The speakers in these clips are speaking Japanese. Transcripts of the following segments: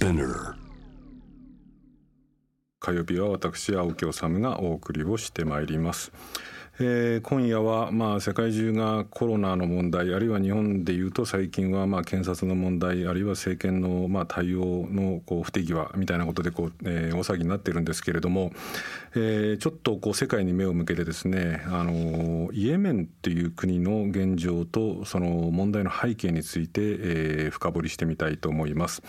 Spinner 火曜日は私青木治がお送りをしてまいります。えー、今夜はまあ世界中がコロナの問題あるいは日本でいうと最近はまあ検察の問題あるいは政権のまあ対応のこう不手際みたいなことでこう、えー、大騒ぎになってるんですけれども、えー、ちょっとこう世界に目を向けてですねあのイエメンっていう国の現状とその問題の背景について、えー、深掘りしてみたいと思います。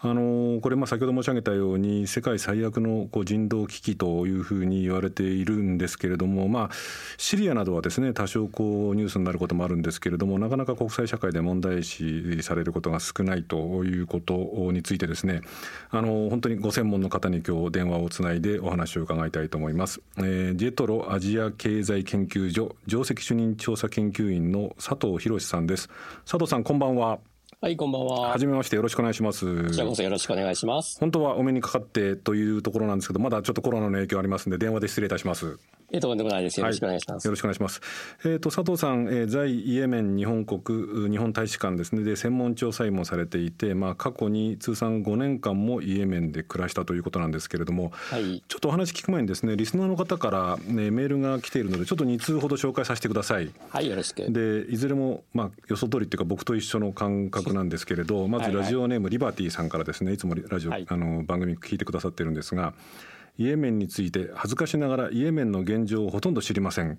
あのこれまあ先ほど申し上げたように世界最悪のこう人道危機というふうに言われているんですけれども、まあ、シリアなどはですね多少こうニュースになることもあるんですけれどもなかなか国際社会で問題視されることが少ないということについてですねあの本当にご専門の方に今日電話をつないでお話を伺いたいと思います。えー、ジェトロアジア経済研究所上席主任調査研究員の佐藤博さんです。佐藤さんこんばんは。はい、こんばんは。はじめましてよろしくお願いします。こちらこそよろしくお願いします。本当はお目にかかってというところなんですけど、まだちょっとコロナの影響ありますんで、電話で失礼いたします。えとんでもないです。よろしくお願いします。はい、よろしくお願いします。えっ、ー、と佐藤さん、えー、在イエメン日本国日本大使館ですねで専門調査員もされていて、まあ過去に通算5年間もイエメンで暮らしたということなんですけれども、はい、ちょっとお話聞く前にですねリスナーの方からねメールが来ているのでちょっと2通ほど紹介させてください。はい、よろしく。でいずれもまあ予想通りっていうか僕と一緒の感覚なんですけれど、まずラジオネームリバティさんからですねいつもラジオ、はい、あの番組聞いてくださってるんですが。イエメンについて恥ずかしながらイエメンの現状をほとんど知りません。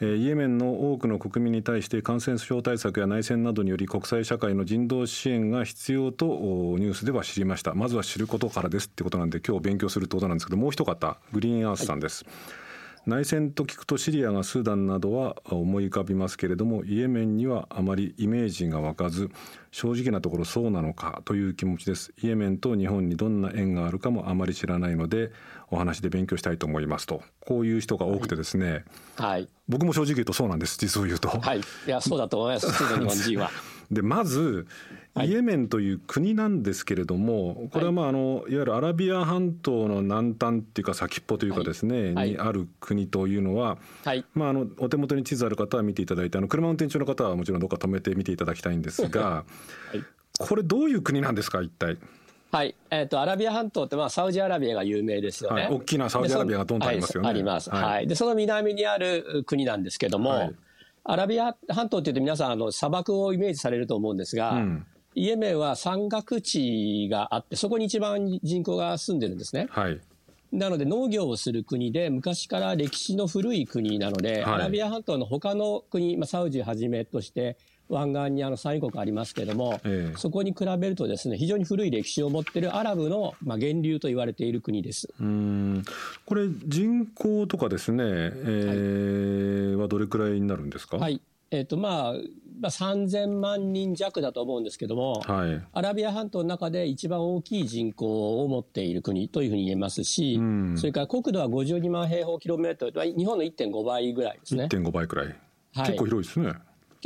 イエメンの多くの国民に対して感染症対策や内戦などにより国際社会の人道支援が必要とニュースでは知りましたまずは知ることからですってことなんで今日勉強するってことなんですけどもう一方グリーンアースさんです、はい内戦と聞くとシリアがスーダンなどは思い浮かびますけれどもイエメンにはあまりイメージが湧かず正直なところそうなのかという気持ちです。イエメンと日本にどんな縁があるかもあまり知らないのでお話で勉強したいと思いますと。こういう人が多くてですね、はい、はい、僕も正直言うとそうなんです実を言うと。はい。いやそうだと思います。日本人はでまずイエメンという国なんですけれども、これはまああのいわゆるアラビア半島の南端っていうか先っぽというかですね、にある国というのは、まああのお手元に地図ある方は見ていただいてあの車運転中の方はもちろんどっか止めて見ていただきたいんですが、これどういう国なんですか一体？はい、えっ、ー、とアラビア半島ってまあサウジアラビアが有名ですよね。はい、大きなサウジアラビアがどんとありますよね。はい、あります。はい。でその南にある国なんですけども、アラビア半島っていうと皆さんあの砂漠をイメージされると思うんですが。うんイエメンは山岳地があって、そこに一番人口が住んでるんですね。はい。なので農業をする国で昔から歴史の古い国なので、はい、アラビア半島の他の国、まあ、サウジはじめとして湾岸にあの産油国ありますけれども、えそこに比べるとですね非常に古い歴史を持っているアラブの、まあ、源流と言われている国です。うん。これ人口とかですね、えー、はい、はどれくらいになるんですか、はい。えーとまあまあ、3000万人弱だと思うんですけども、はい、アラビア半島の中で一番大きい人口を持っている国というふうに言えますし、うん、それから国土は52万平方キロメートル、日本の1.5倍ぐらいですね。1.5倍くらい。はい、結構広いですね。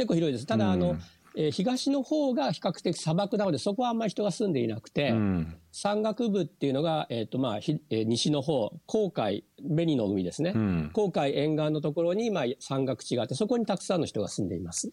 結構広いです。ただ、あの、えー、東の方が比較的砂漠なので、そこはあんまり人が住んでいなくて、うん、山岳部っていうのが、えっ、ー、と、まあ、ひえー、西の方、黄海、紅の海ですね。うん、黄海沿岸のところに、まあ、山岳地があって、そこにたくさんの人が住んでいます。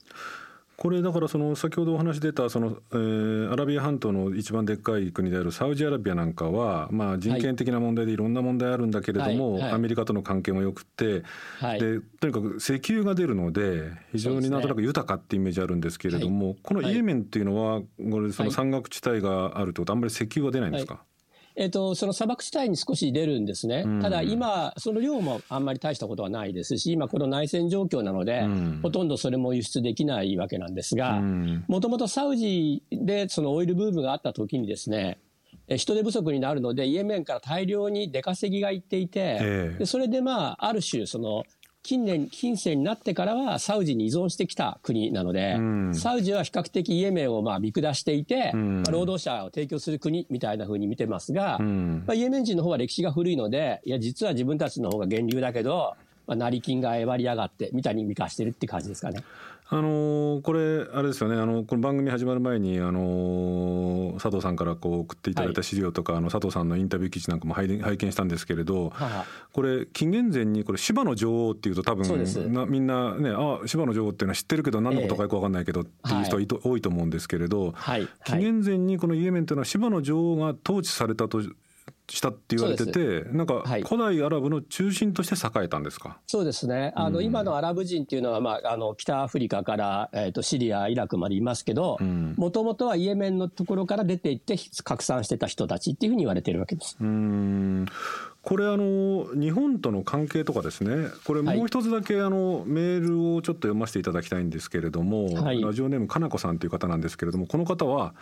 これだからその先ほどお話出たその、えー、アラビア半島の一番でっかい国であるサウジアラビアなんかは、まあ、人権的な問題でいろんな問題あるんだけれども、はい。はい、アメリカとの関係もよくて、はい、でとにかく石油が出るので非常になんとなく豊かってイメージあるんですけれども、このイエメンっていうのはこれその山岳地帯があるとあんまり石油は出ないんですか、えっ、と、その砂漠地帯に少し出るんですね。うん、ただ今、その量もあんまり大したことはないですし、今この内戦状況なので、うん、ほとんどそれも輸出できないわけなんですが、もともとサウジでそのオイルブームがあった時にですね、人手不足になるので、イエメンから大量に出稼ぎが行っていて、えー、でそれでまあ、ある種、その、近年、近世になってからはサウジに依存してきた国なので、うん、サウジは比較的イエメンをまあ見下していて、うん、まあ、労働者を提供する国みたいなふうに見てますが、うん、まあ、イエメン人の方は歴史が古いので、いや、実は自分たちの方が源流だけど、まあ、成金がえばりやがってみたいに見かしてるって感じですかね。あのこれあれですよね。あのこの番組始まる前にあの佐藤さんからこう送っていただいた資料とか、はい、あの佐藤さんのインタビュー記事なんかも拝見したんですけれど、はこれ紀元前にこれ芝の女王っていうと多分なみんなねあ芝の女王っていうのは知ってるけど何のことかよく分かんないけどっていう人は、多いと思うんですけれど、はい、紀元前にこのイエメンというのは芝の女王が統治されたとしたって言われてて、なんか古代アラブの中心として栄えたんですか？そうですね。あの、うん、今のアラブ人っていうのは、まあ、あの北アフリカから、えっ、ー、とシリア、イラクまでいますけど、もともとはイエメンのところから出ていって拡散してた人たちっていうふうに言われてるわけです。うんこれあの日本との関係とかですね。これもう一つだけあの、メールをちょっと読ませていただきたいんですけれども、はい、ラジオネームかなこさんという方なんですけれどもこの方は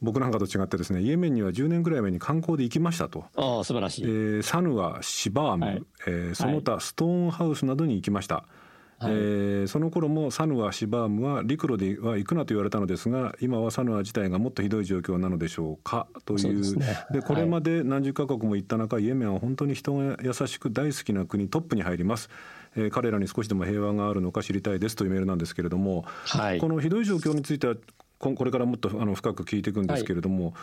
僕なんかと違ってですねイエメンには10年ぐらい前に観光で行きましたと。あ素晴らしい、えー、サヌアシバーム、はい、えー、その他ストーンハウスなどに行きました、はい、えー、その頃もサヌアシバームは陸路では行くなと言われたのですが今はサヌア自体がもっとひどい状況なのでしょうか？という。で、ね、これまで何十カ国も行った中、はい、イエメンは本当に人が優しく大好きな国トップに入ります。えー、彼らに少しでも平和があるのか知りたいですというメールなんですけれども、はい、このひどい状況についてはこれからもっとあの深く聞いていくんですけれども、はい、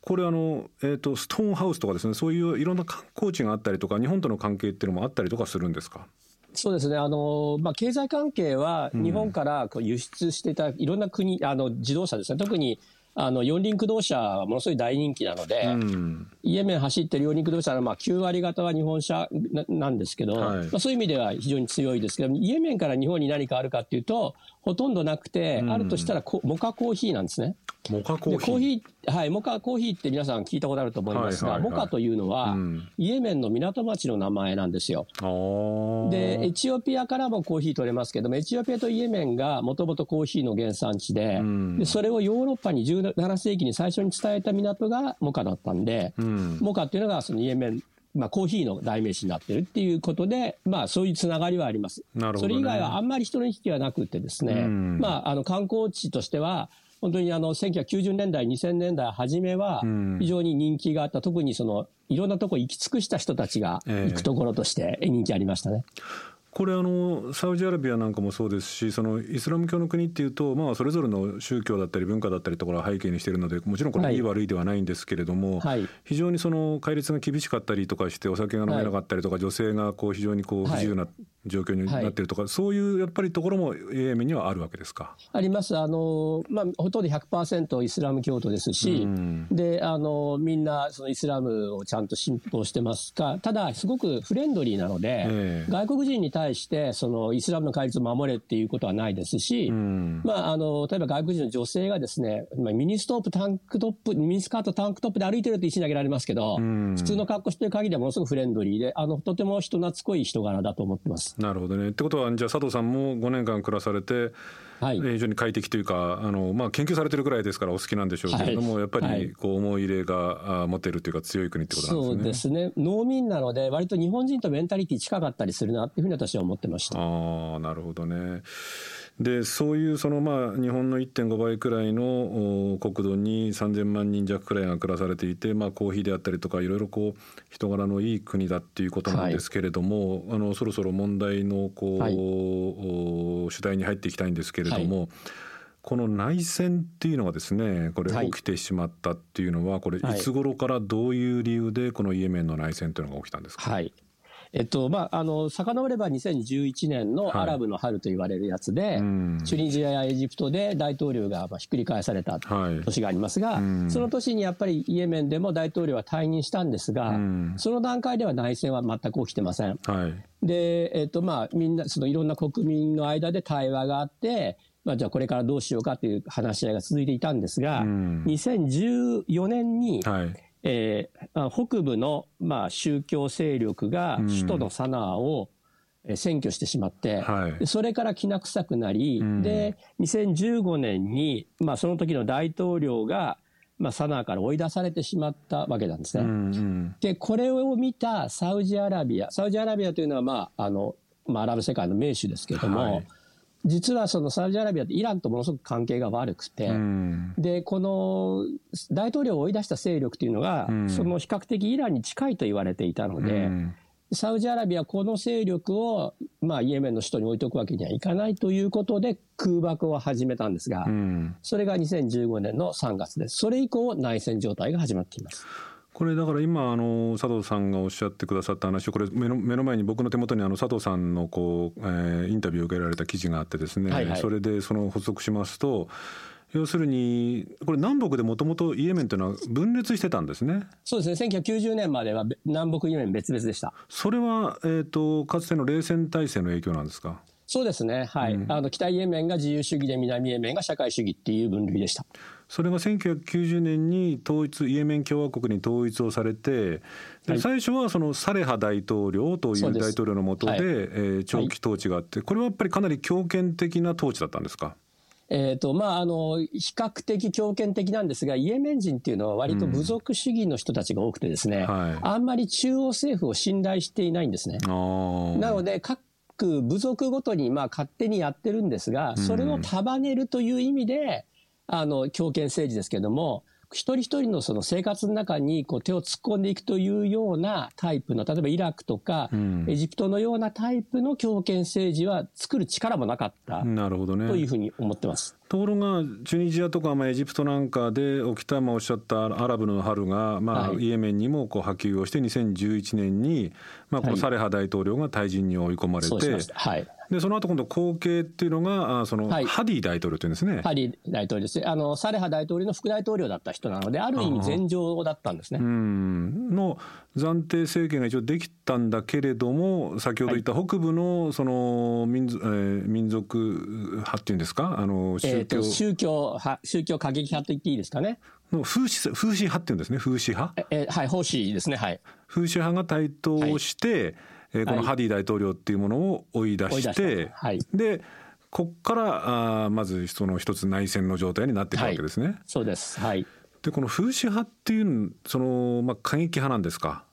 これあの、えーと、ストーンハウスとかですねそういういろんな観光地があったりとか日本との関係っていうのもあったりとかするんですか？そうですね。あの、まあ、経済関係は日本からこう輸出していたいろんな国、あの、自動車ですね。特にあの四輪駆動車はものすごい大人気なので、うん、イエメン走ってる四輪駆動車のまあ9割方は日本車なんですけど、はい、まあ、そういう意味では非常に強いですけど、イエメンから日本に何かあるかっていうと、ほとんどなくて、うん、あるとしたらモカコーヒーなんですね。モカコーヒー。コーヒー、はい、モカコーヒーって皆さん聞いたことあると思いますが、はいはいはい、モカというのは、うん、イエメンの港町の名前なんですよ。で、エチオピアからもコーヒー取れますけども、エチオピアとイエメンがもともとコーヒーの原産地でうん、で、それをヨーロッパに17世紀に最初に伝えた港がモカだったんで、うん、モカっていうのがそのイエメンまあ、コーヒーの代名詞になってるっていうことで、まあ、そういうつながりはあります。なるほど、ね、それ以外はあんまり人の行き来はなくてですね、まあ、あの、観光地としては、本当にあの1990年代、2000年代初めは非常に人気があった、特にそのいろんなとこ行き尽くした人たちが行くところとして人気ありましたね。えーこれあのサウジアラビアなんかもそうですしそのイスラム教の国っていうと、まあ、それぞれの宗教だったり文化だったりところを背景にしているのでもちろんこれい。い悪いではないんですけれども、はい、非常にその戒律が厳しかったりとかしてお酒が飲めなかったりとか、はい、女性がこう非常にこう不自由な状況になっているとか、はい、そういうやっぱりところもイエメンにはあるわけですか？あります。あの、まあ、ほとんど100%イスラム教徒ですし、うん、であのみんなそのイスラムをちゃんと信奉してますがただすごくフレンドリーなので、えー、外国人に対してそのイスラムの戒律を守れっていうことはないですし、うん、まあ、あの例えば外国人の女性がですねミニストップタンクトップミニスカートタンクトップで歩いてると石投げられますけど、うん、普通の格好してる限りはものすごくフレンドリーであのとても人懐っこい人柄だと思ってます。なるほどね。ってことはじゃあ佐藤さんも5年間暮らされて、はい、非常に快適というかあの、まあ、研究されてるぐらいですからお好きなんでしょうけれども、はい、やっぱりこう思い入れが持てるというか強い国ってことなんですね。そうですね農民なので割と日本人とメンタリティ近かったりするなっていうふうに私は思ってました。あなるほどね。でそういうそのまあ日本の1.5倍くらいの国土に3,000万人弱くらいが暮らされていて、まあ、コーヒーであったりとかいろいろこう人柄のいい国だっていうことなんですけれども、はい、あのそろそろ問題のこう、はい、主題に入っていきたいんですけれども。はい。この内戦っていうのがですねこれ起きてしまったっていうのは、これい。つ頃からどういう理由でこのイエメンの内戦というのが起きたんですか、はい、えっと、まあ、あの、遡れば2011年のアラブの春と言われるやつで、はい、チュニジアやエジプトで大統領がまあひっくり返された年がありますが、はい、その年にやっぱりイエメンでも大統領は退任したんですが、その段階では内戦は全く起きてません。はい、で、えっと、まあ、みんな、そのいろんな国民の間で対話があって、まあ、じゃあこれからどうしようかという話し合いが続いていたんですが、2014年に、はいえー、北部の、まあ、宗教勢力が首都のサナーを占拠してしまって、はい、それからきな臭くなり、うん、で、2015年に、まあ、その時の大統領が、まあ、サナーから追い出されてしまったわけなんですね。うんうん、で、これを見たサウジアラビア、サウジアラビアというのは、まあ、あの、まあ、アラブ世界の名手ですけれども、はい実はそのサウジアラビアってイランとものすごく関係が悪くて、うん、で、この大統領を追い出した勢力というのが、うん、その比較的イランに近いと言われていたので、うん、サウジアラビアはこの勢力を、まあ、イエメンの首都に置いておくわけにはいかないということで空爆を始めたんですが、うん、それが2015年の3月です。それ以降、内戦状態が始まっています。これだから今あの佐藤さんがおっしゃってくださった話これ目の目の前に僕の手元にあの佐藤さんのこう、えー、インタビューを受けられた記事があってですね、はいはい、それでその補足しますと要するにこれ南北でもともとイエメンというのは分裂してたんですね。そうですね。1990年までは南北イエメン別々でした。それは、えーと、かつての冷戦体制の影響なんですか？そうですね、はい、うん、あの北イエメンが自由主義で南イエメンが社会主義っていう分類でした。それが1990年に統一イエメン共和国に統一をされて、はい、最初はそのサレハ大統領という大統領の下で、はい、えー、長期統治があって、これはやっぱりかなり強権的な統治だったんですか？えーとまあ、あの比較的強権的なんですが、イエメン人っていうのは、割と部族主義の人たちが多くて、ですね、うん。はい、あんまり中央政府を信頼していないんですね。なので、各部族ごとにまあ勝手にやってるんですが、それを束ねるという意味で、あの強権政治ですけれども、一人一人のその生活の中にこう手を突っ込んでいくというようなタイプの、例えばイラクとか、エジプトのようなタイプの強権政治は作る力もなかった。なるほどね。というふうに思ってます。ところがチュニジアとかまあエジプトなんかで起きたまあおっしゃったアラブの春がまあイエメンにもこう波及をして2011年にまあこのサレハ大統領が退陣に追い込まれて、はい、でその後今度後継っていうのがあその、ハディ大統領というんですね。ハディ大統領ですあのサレハ大統領の副大統領だった人なのである意味前情だったんですね。うんの暫定政権が一応できたんだけれども先ほど言った北部のその民,、えー、民族派っていうんですか？あの宗教、えー、宗教派宗教過激派と言っていいですかね？の風刺風刺派っていうんですね風刺派？えー、はい風刺ですねはい。風刺派が台頭して、はいえー、このハディ大統領っていうものを追い出して、はい、でここからあまずその一つ内戦の状態になっていくわけですね。はい、そうです、はい、でこの風刺派っていうその、まあ、過激派なんですか、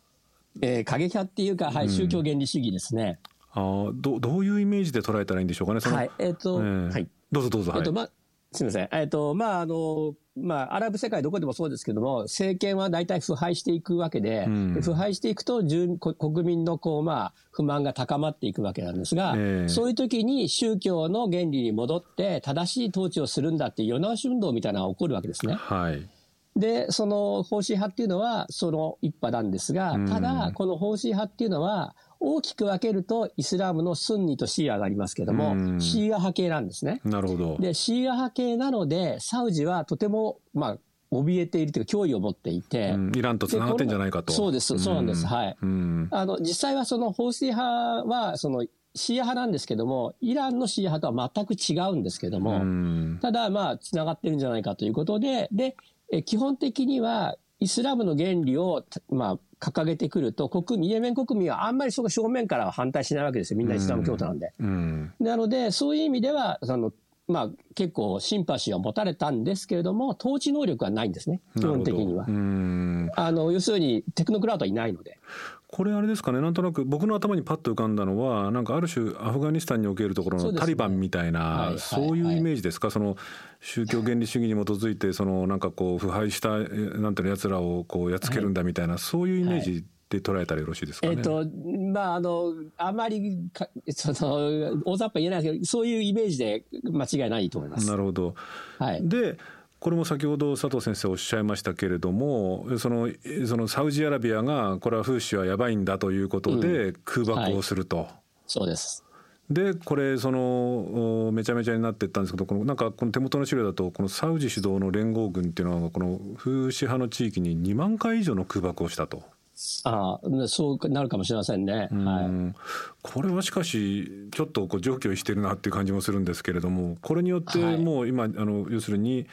えー、過激派っていうか、はい、宗教原理主義ですね。あどどういうイメージで捉えたらいいんでしょうかね。はい。えーと、えー、はい、どうぞどうぞ。えーとまあすみません。えっ、ー、と、まあ、あの、まあ、アラブ世界どこでもそうですけども、政権は大体腐敗していくわけで、うん、腐敗していくと、国民のこう、まあ、不満が高まっていくわけなんですが、えー、そういう時に宗教の原理に戻って、正しい統治をするんだっていう世直し運動みたいなのが起こるわけですね。はい。で、その方針派っていうのは、その一派なんですが、ただ、この方針派っていうのは、大きく分けると、イスラムのスンニとシーアがありますけども、シーア派系なんですね。なるほど。で、シーア派系なので、サウジはとても、まあ、怯えているというか、脅威を持っていて、イランとつながってんじゃないかと。そうです、そうなんです、はい。あの、実際はその、ホーシー派は、その、シーア派なんですけども、イランのシーア派とは全く違うんですけども、ただ、まあ、つながってるんじゃないかということで、で、え基本的には、イスラムの原理を、まあ、掲げてくると、国民、イエメン国民はあんまりそこ正面からは反対しないわけですよ。みんなイスラム教徒なんで。うん、なので、そういう意味では、その、まあ、結構シンパシーを持たれたんですけれども、統治能力はないんですね、基本的には。あの要するに、テクノクラウドはいないので。これあれですかねなんとなく僕の頭にパッと浮かんだのはなんかある種アフガニスタンにおけるところのタリバンみたいなそういうイメージですか？その宗教原理主義に基づいてそのなんかこう腐敗したなんていうの奴らをこうやっつけるんだみたいなそういうイメージで捉えたらよろしいですかね？えっ、とまああのあまりか その大雑把言えないですけどそういうイメージで間違いないと思います。なるほど。はい。でこれも先ほど佐藤先生おっしゃいましたけれどもそのそのサウジアラビアがこれは風刺はやばいんだということで空爆をすると。うんはい、そうです。でこれそのめちゃめちゃになっていったんですけどこのなんかこの手元の資料だとこのサウジ主導の連合軍っていうのはこの風刺派の地域に2万回以上の空爆をしたと。ああそうなるかもしれませんね、はい、これはしかしちょっとこう上記してるなっていう感じもするんですけれどもこれによってもう今、はい、あの要するに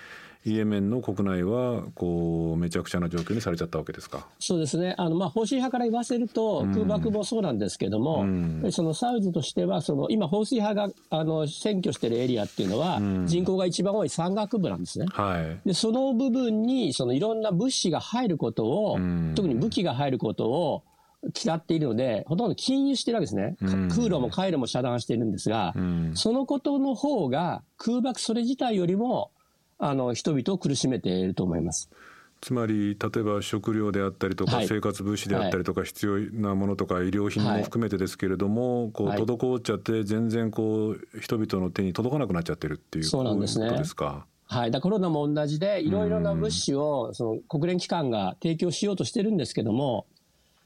イエメンの国内はこうめちゃくちゃな状況にされちゃったわけですか？そうですね、あのまあ、方針派から言わせると、空爆もそうなんですけども、うん、そのサウジとしては、その今、方針派があの占拠しているエリアっていうのは、人口が一番多い山岳部なんですね。はい、でその部分にそのいろんな物資が入ることを、特に武器が入ることを、嫌っているので、ほとんど禁輸してるわけですね。空路も回路も遮断しているんですが、そのことの方が空爆それ自体よりもあの人々を苦しめていると思います。つまり例えば食料であったりとか、はい、生活物資であったりとか、必要なものとか医療品も含めてですけれども、はい、こう滞っちゃって全然こう人々の手に届かなくなっちゃってるっていうそうなんですね。ことですか？はい。だコロナも同じで、いろいろな物資を、その国連機関が提供しようとしてるんですけども、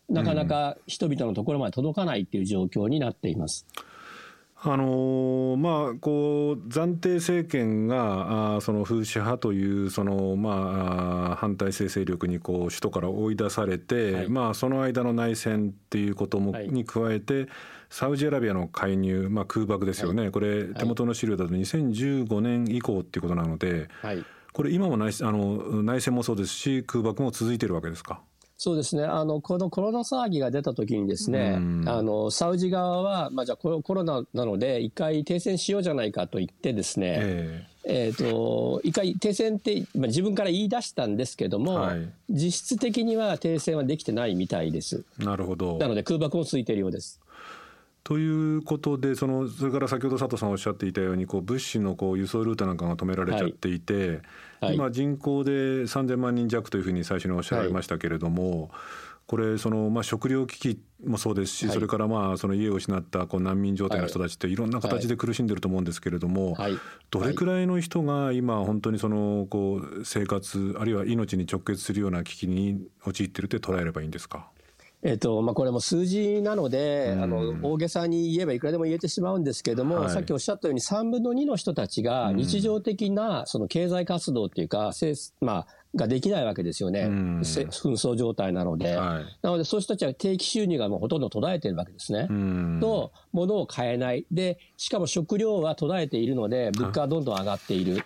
なかなか人々のところまで届かないっていう状況になっています。あのまあ、こう暫定政権があその風刺派というその、まあ、反体制勢力にこう首都から追い出されて、はい、まあ、その間の内戦っていうことも、に加えてサウジアラビアの介入、まあ、空爆ですよね、はい、これ手元の資料だと2015年以降っていうことなので、はい、これ今も内あの内戦もそうですし空爆も続いてるわけですか？そうですね。あの、このコロナ騒ぎが出た時にですね、あの、サウジ側は、まあ、じゃあコロナなので、一回停戦しようじゃないかと言ってですね、えーえーと、一回停戦って、まあ、自分から言い出したんですけども、はい、実質的には停戦はできてないみたいです。なるほど。なので空爆も続いているようです。ということでそのそれから先ほど佐藤さんおっしゃっていたようにこう物資のこう輸送ルートなんかが止められちゃっていて、はい。はい、今人口で3000万人弱というふうに最初におっしゃられましたけれども、はい、これそのまあ食料危機もそうですし、それからまあその家を失ったこう難民状態の人たちってい。ろんな形で苦しんでると思うんですけれども、どれくらいの人が今本当にそのこう生活あるいは命に直結するような危機に陥っているって捉えればいいんですか？えっとまあ、これも数字なので、うん、あの大げさに言えばいくらでも言えてしまうんですけれども、はい、さっきおっしゃったように3分の2の人たちが日常的なその経済活動っていうか、まあ、ができないわけですよね、うん、紛争状態なので、はい、なのでそういう人たちは定期収入がもうほとんど途絶えてるわけですね。うん、と、物を買えない、でしかも食料は途絶えているので、物価はどんどん上がっている。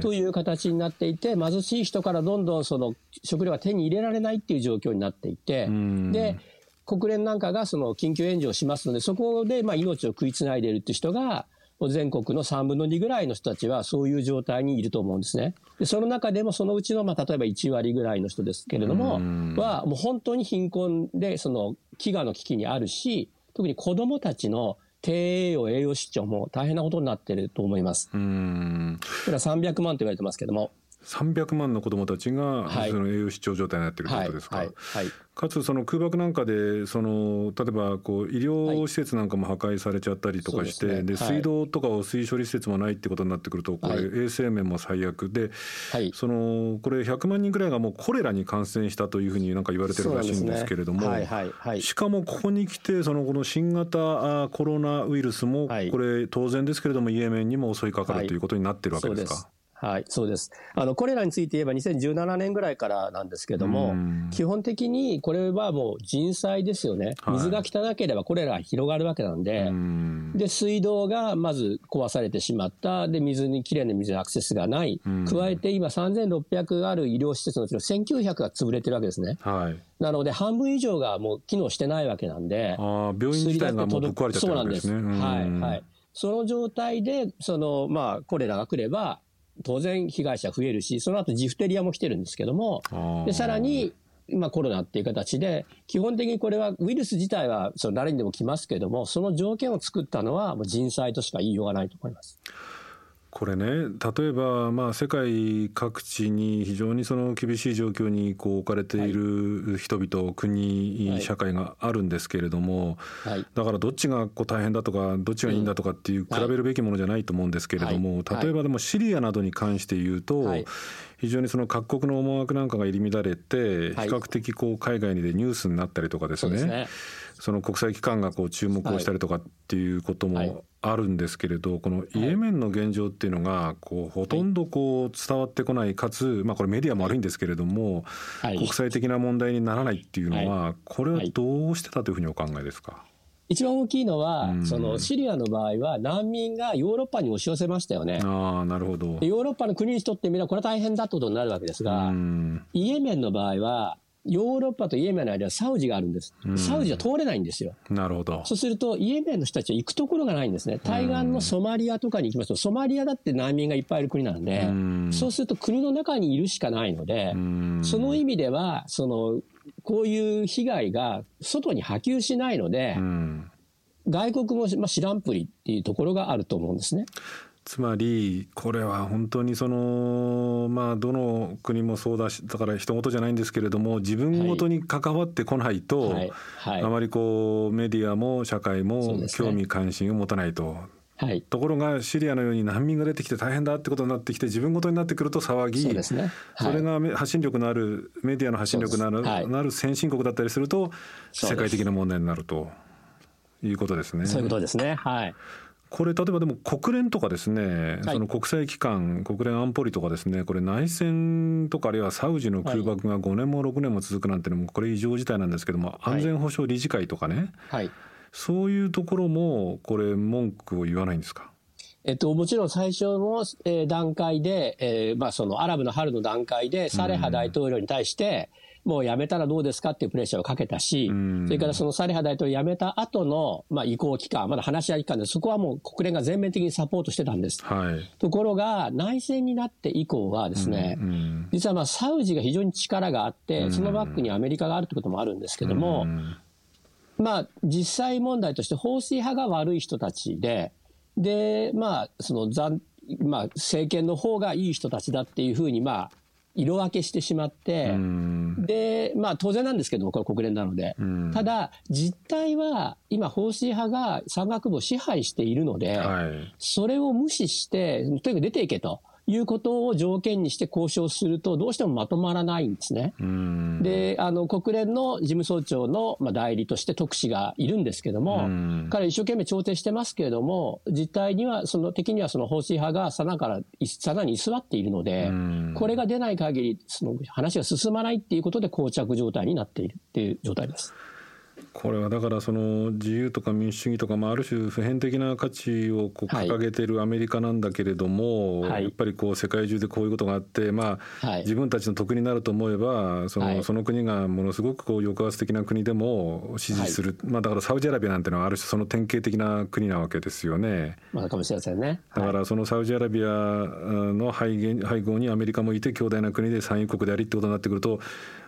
という形になっていて、貧しい人からどんどんその食料が手に入れられないっていう状況になっていて、うん、で国連なんかがその緊急援助をしますので、そこでまあ命を食いつないでいるっていう人が、全国の3分の2ぐらいの人たちはそういう状態にいると思うんですね。でその中でもそのうちの、まあ、例えば1割ぐらいの人ですけれども、はもう本当に貧困で、その飢餓の危機にあるし、特に子供たちの低栄養、栄養失調も大変なことになっていると思います。うん。これは300万と言われてますけども。300万の子どもたちが、はい、その栄養失調状態になっているということですか？はい。はい、かつその空爆なんかでその例えばこう医療施設なんかも破壊されちゃったりとかして、で、ね、水道とか汚水処理施設もないってことになってくるとこれ衛生面も最悪で、そのこれ100万人ぐらいがもうコレラに感染したというふうになんか言われてるらしいんですけれども、しかもここに来てそのこの新型コロナウイルスもこれ当然ですけれどもイエメンにも襲いかかるということになってるわけですか？はい、そうです。あの、これらについて言えば2017年ぐらいからなんですけども、基本的にこれはもう人災ですよね。水が汚ければこれら広がるわけなんで、で、水道がまず壊されてしまった。で、水に、きれいな水にアクセスがない。加えて今3600ある医療施設のうちの1900が潰れてるわけですね。はい。なので、半分以上がもう機能してないわけなんで。ああ、病院自体がもうぶっ壊れちゃっわけですね。そうなんです。はい、はい。その状態で、その、まあ、コレラが来れば、当然被害者増えるし、その後ジフテリアも来てるんですけども、でさらに、まあ、コロナっていう形で、基本的にこれはウイルス自体はその誰にでも来ますけども、その条件を作ったのはもう人災としか言いようがないと思います。これね例えばまあ世界各地に非常にその厳しい状況にこう置かれている人々、はい、国、社会があるんですけれども、はい、だからどっちがこう大変だとかどっちがいいんだとかっていう比べるべきものじゃないと思うんですけれども、例えばでもシリアなどに関して言うと、非常にその各国の思惑なんかが入り乱れて比較的こう海外にでニュースになったりとかですねその国際機関がこう注目をしたりとかっていうこともあるんですけれど、このイエメンの現状っていうのがこうほとんどこう伝わってこないかつ、まあ、これメディアも悪いんですけれども、国際的な問題にならないっていうのは、これはどうしてたというふうにお考えですか？一番大きいのは、そのシリアの場合は難民がヨーロッパに押し寄せましたよね。あなるほど。ヨーロッパの国にとってみればこれは大変だってことになるわけですが、イエメンの場合はヨーロッパとイエメンの間はサウジがあるんです。サウジは通れないんですよ。なるほど。そうすると、イエメンの人たちは行くところがないんですね。対岸のソマリアとかに行きますと、ソマリアだって難民がいっぱいいる国なんで、そうすると国の中にいるしかないので、その意味では、その、こういう被害が外に波及しないので、外国も、まあ、知らんぷりっていうところがあると思うんですね。つまりこれは本当にそのまあどの国もそうだしだから人事じゃないんですけれども自分ごとに関わってこないと、はい。はい、あまりこうメディアも社会も興味関心を持たないと。はい、ところがシリアのように難民が出てきて大変だってことになってきて自分ごとになってくると騒ぎそ、ね。はい、それが発信力のあるメディアの発信力のある,、はい、ある先進国だったりすると世界的な問題になるということですね。そういうことですね、はいこれ例えばでも国連とかですね、はい、その国際機関国連安保理とかですねこれ内戦とかあるいはサウジの空爆が5年も6年も続くなんてのもこれ異常事態なんですけども、安全保障理事会とかね、はい、そういうところもこれ文句を言わないんですか？えっと、もちろん最初の、えー、段階で、えーまあ、そのアラブの春の段階でサレハ大統領に対して、もう辞めたらどうですかっていうプレッシャーをかけたし、それからそのサレハ大統領辞めた後の、まあ、移行期間、まだ話し合い期間で、そこはもう国連が全面的にサポートしてたんです。はい、ところが、内戦になって以降はですね、うんうん、実はまあサウジが非常に力があって、そのバックにアメリカがあるってこともあるんですけども、まあ、実際問題として放水派が悪い人たちで、で、まあ、その残、まあ、政権の方がいい人たちだっていうふうに、まあ、色分けしてしまって、で、まあ当然なんですけども、これ国連なので。ただ、実態は今、方針派が山岳部を支配しているので、はい、それを無視して、とにかく出ていけと。いうことを条件にして交渉すると、どうしてもまとまらないんですね。で、あの、国連の事務総長の、まあ、代理として特使がいるんですけども、彼一生懸命調停してますけれども、実態には、その敵にはその方針派がさなから、さなに居座っているので、これが出ない限り、その話が進まないっていうことで膠着状態になっているっていう状態です。これはだからその自由とか民主主義とか、まあ、ある種普遍的な価値をこう掲げているアメリカなんだけれども、はい、やっぱりこう世界中でこういうことがあって、まあ、はい、自分たちの得になると思えばそのはい、その国がものすごくこう抑圧的な国でも支持する、まあ、だからサウジアラビアなんてのはある種その典型的な国なわけですよね。まあ、かもしれませんね。だからそのサウジアラビアの背背後にアメリカもいて強大な国で産油国でありってことになってくると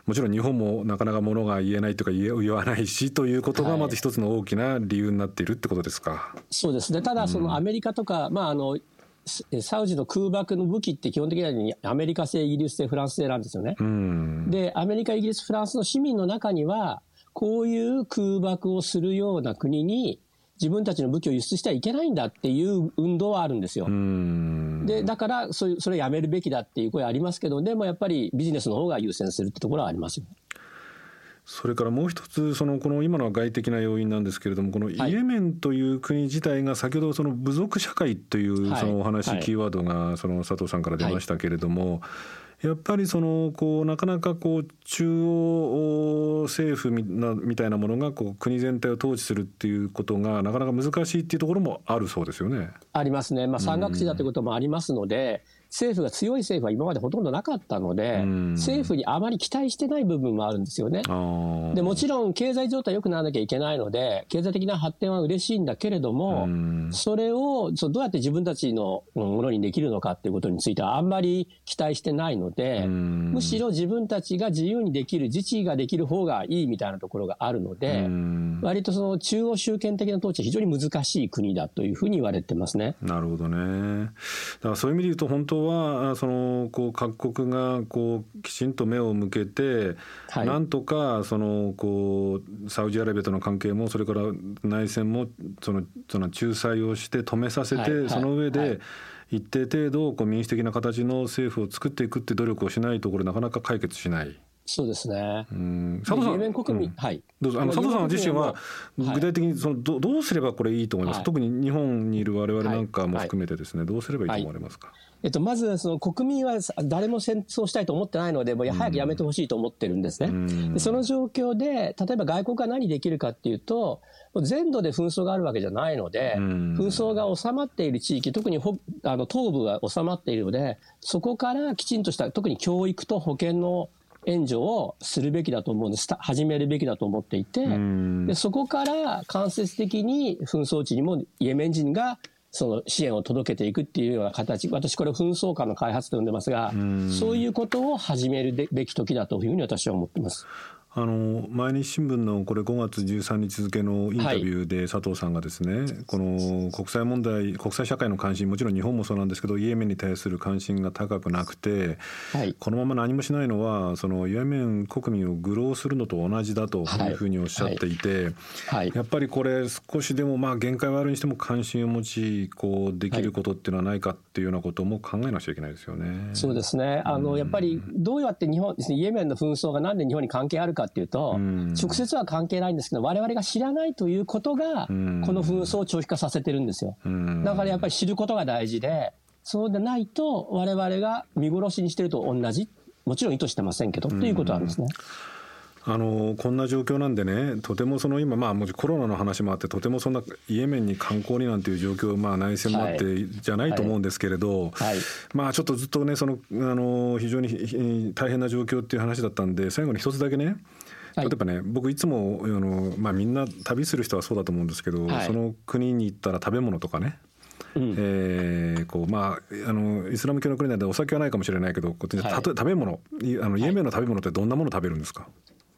もちろん日本もなかなかものが言えないとか言わないしということがまず一つの大きな理由になっているってことですか？はい、そうですねただそのアメリカとか、うん、まああのサウジの空爆の武器って基本的にアメリカ製、イギリス製、フランス製なんですよね。うん、で、アメリカ、イギリス、フランスの市民の中には、こういう空爆をするような国に自分たちの武器を輸出してはいけないんだっていう運動はあるんですよ。で、だからそ、それやめるべきだっていう声ありますけど、でもやっぱりビジネスの方が優先するってところはありますよ。それからもう一つそのこの今のは外的な要因なんですけれどもこのイエメンという国自体が先ほどその部族社会というそのお話、キーワードがその佐藤さんから出ましたけれども、やっぱりそのこうなかなかこう中央政府みたいなものがこう国全体を統治するっていうことがなかなか難しいっていうところもあるそうですよね。ありますね。まあ山岳地だということもありますので、政府が強い政府は今までほとんどなかったので、政府にあまり期待してない部分もあるんですよね。でもちろん経済状態良くならなきゃいけないので、経済的な発展は嬉しいんだけれども、それをそどうやって自分たちのものにできるのかっていうことについてはあんまり期待してないので、むしろ自分たちが自由にできる、自治ができる方がいいみたいなところがあるので、割とその中央集権的な統治は非常に難しい国だというふうに言われてますね。なるほどね。だからそういう意味で言うと本当はそのこう各国がこうきちんと目を向けて、はい、なんとかそのこうサウジアラビアとの関係もそれから内戦もそのその仲裁をして止めさせて、はい、その上で、一定程度こう民主的な形の政府を作っていくって努力をしないとこれなかなか解決しない。そうですね。うん、佐藤さん、国民、うん、はい。どうぞあの佐藤さん自身は具体的にそのどどうすればこれいいと思います？はい、特に日本にいる我々なんかも含めてですね、はい、どうすればいいと思われますか？はいえっと、まずその国民は誰も戦争したいと思ってないので、もう早くやめてほしいと思ってるんですね。うん、でその状況で、例えば外国が何できるかっていうと、全土で紛争があるわけじゃないので、うん、紛争が収まっている地域、特にあの東部が収まっているので、そこからきちんとした、特に教育と保険の援助をするべきだと思うんです。始めるべきだと思っていて、でそこから間接的に紛争地にもイエメン人がその支援を届けていくっていうような形、私これ紛争下の開発と呼んでますが、そういうことを始めるべき時だというふうに私は思ってます。あの毎日新聞のこれ5月13日付のインタビューで佐藤さんがですね、はい、この国際問題国際社会の関心もちろん日本もそうなんですけどイエメンに対する関心が高くなくて、はい、このまま何もしないのはそのイエメン国民を愚弄するのと同じだとい。うふうにおっしゃっていて、はい、やっぱりこれ少しでもまあ限界はあるにしても関心を持ちこうできることっていうのはないかっていうようなことも考えなくちゃいけないですよね。そうですね。あの、やっぱりどうやって日本ですねイエメンの紛争がなんで日本に関係あるかかっていうと、直接は関係ないんですけど、我々が知らないということが、この紛争を長期化させてるんですよ。だからやっぱり知ることが大事で、そうでないと、我々が見殺しにしてると同じ、もちろん意図してませんけど、ということなんですね。あのこんな状況なんでねとてもその今まあもちコロナの話もあってとてもそんなイエメンに観光になんていう状況まあ内戦もあってじゃないと思うんですけれど、はい。はい、まあちょっとずっとねそのあの非常に大変な状況っていう話だったんで最後に一つだけね例えばね、僕いつもあの、まあ、みんな旅する人はそうだと思うんですけど、はい、その国に行ったら食べ物とかね、うん、えー、こうまあ、あのイスラム教の国なんでお酒はないかもしれないけど、はい、食べ物あのイエメンの食べ物ってどんなもの食べるんですか、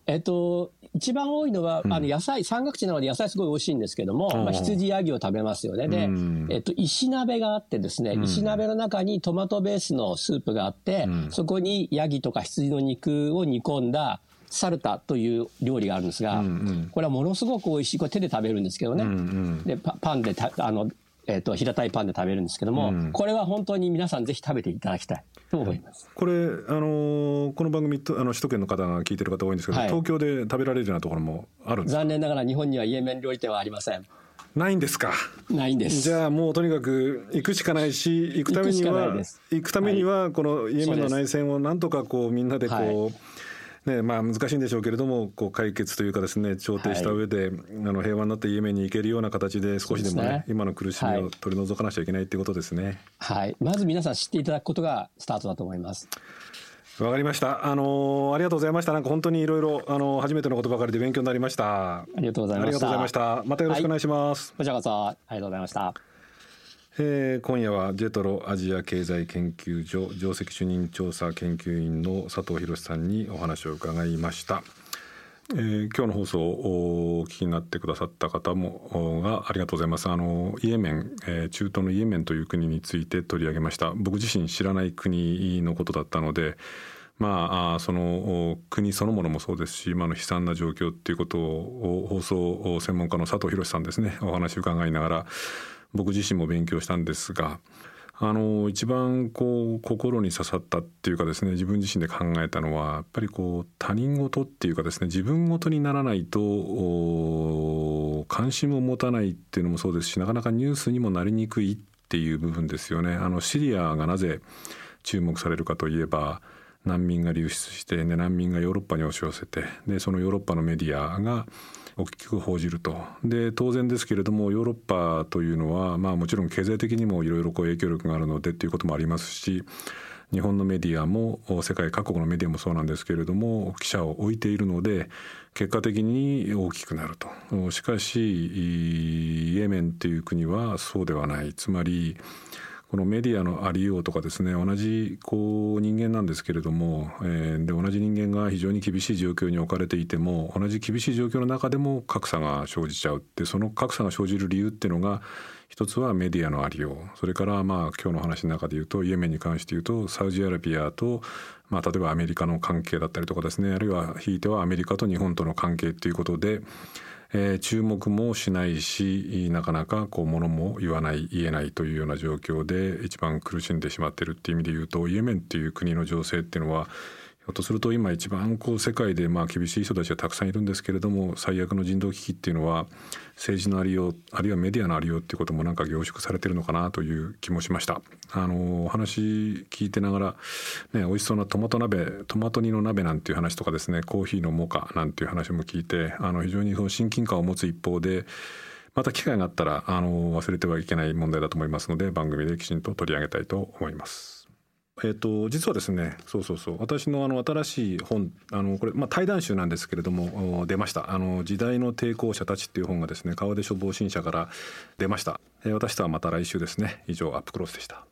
えっと、一番多いのは、あの野菜、山岳地なので野菜すごい美味しいんですけども、まあ、羊ヤギを食べますよね。で、えっと、石鍋があってですね、石鍋の中にトマトベースのスープがあって、そこにヤギとか羊の肉を煮込んだサルタという料理があるんですが、これはものすごく美味しい。これ手で食べるんですけどね。で、パンでた、あの、えっ、ー、と、平たいパンで食べるんですけども、うん、これは本当に皆さんぜひ食べていただきたいと思います。これ、あのー、この番組と、あの、首都圏の方が聞いてる方多いんですけど、はい、東京で食べられるようなところもあるんです残念ながら日本にはイエメン料理店はありません。ないんですか？ないんです。じゃあもうとにかく行くしかないし、行くためには、行くためには、このイエメンの内戦をなんとかこうみんなでこう、はいねまあ、難しいんでしょうけれどもこう解決というかですね調停した上で、はい、あの平和になってイエメンに行けるような形で少しでもね、ね、今の苦しみを取り除かなきゃいけないっていうことですね。はい、まず皆さん知っていただくことがスタートだと思います。わかりました。あのー、ありがとうございました。なんか本当にいろいろ、あのー、初めてのことばかりで勉強になりました。ありがとうございました。ありがとうございました。またよろしくお願いします。はい、こちらこそ、ありがとうございました。えー、今夜はジェトロアジア経済研究所上席主任調査研究員の佐藤博さんにお話を伺いました。えー、今日の放送をお聞きになってくださった方もがありがとうございます。あのイエメン、えー、中東のイエメンという国について取り上げました。僕自身知らない国のことだったので。まあ、その国そのものもそうですし今の悲惨な状況っていうことを放送専門家の佐藤博さんですねお話を伺いながら僕自身も勉強したんですがあの一番こう心に刺さったっていうかですね自分自身で考えたのはやっぱりこう他人事っていうかですね自分事にならないと関心を持たないっていうのもそうですしなかなかニュースにもなりにくいっていう部分ですよね。あのシリアがなぜ注目されるかといえば難民が流出して、ね、難民がヨーロッパに押し寄せてでそのヨーロッパのメディアが大きく報じると。で当然ですけれどもヨーロッパというのは、まあ、もちろん経済的にもいろいろ影響力があるのでっていうこともありますし日本のメディアも世界各国のメディアもそうなんですけれども記者を置いているので結果的に大きくなると。しかしイエメンという国はそうではない。つまりこのメディアのありようとかですね同じこう人間なんですけれども、えー、で同じ人間が非常に厳しい状況に置かれていても同じ厳しい状況の中でも格差が生じちゃうってその格差が生じる理由っていうのが一つはメディアのありよう。それからまあ今日の話の中で言うとイエメンに関して言うとサウジアラビアとまあ例えばアメリカの関係だったりとかですねあるいはひいてはアメリカと日本との関係っていうことでえー、注目もしないしなかなかこう物も言わない言えないというような状況で一番苦しんでしまってるっていう意味で言うとイエメンっていう国の情勢っていうのはひょっとすると今一番こう世界でまあ厳しい人たちがたくさんいるんですけれども最悪の人道危機っていうのは政治のありようあるいはメディアのありようっていうこともなんか凝縮されてるのかなという気もしました。あのお話聞いてながら、ね、美味しそうなトマト鍋トマト煮の鍋なんていう話とかですねコーヒーのモカなんていう話も聞いてあの非常にその親近感を持つ一方でまた機会があったらあの忘れてはいけない問題だと思いますので番組できちんと取り上げたいと思います。えーと、実はですねそうそうそう。私のあの新しい本あのこれ、まあ、対談集なんですけれども出ました。あの「時代の抵抗者たち」っていう本がですね川出処方新社から出ました、えー、私とはまた来週ですね以上アップクロスでした。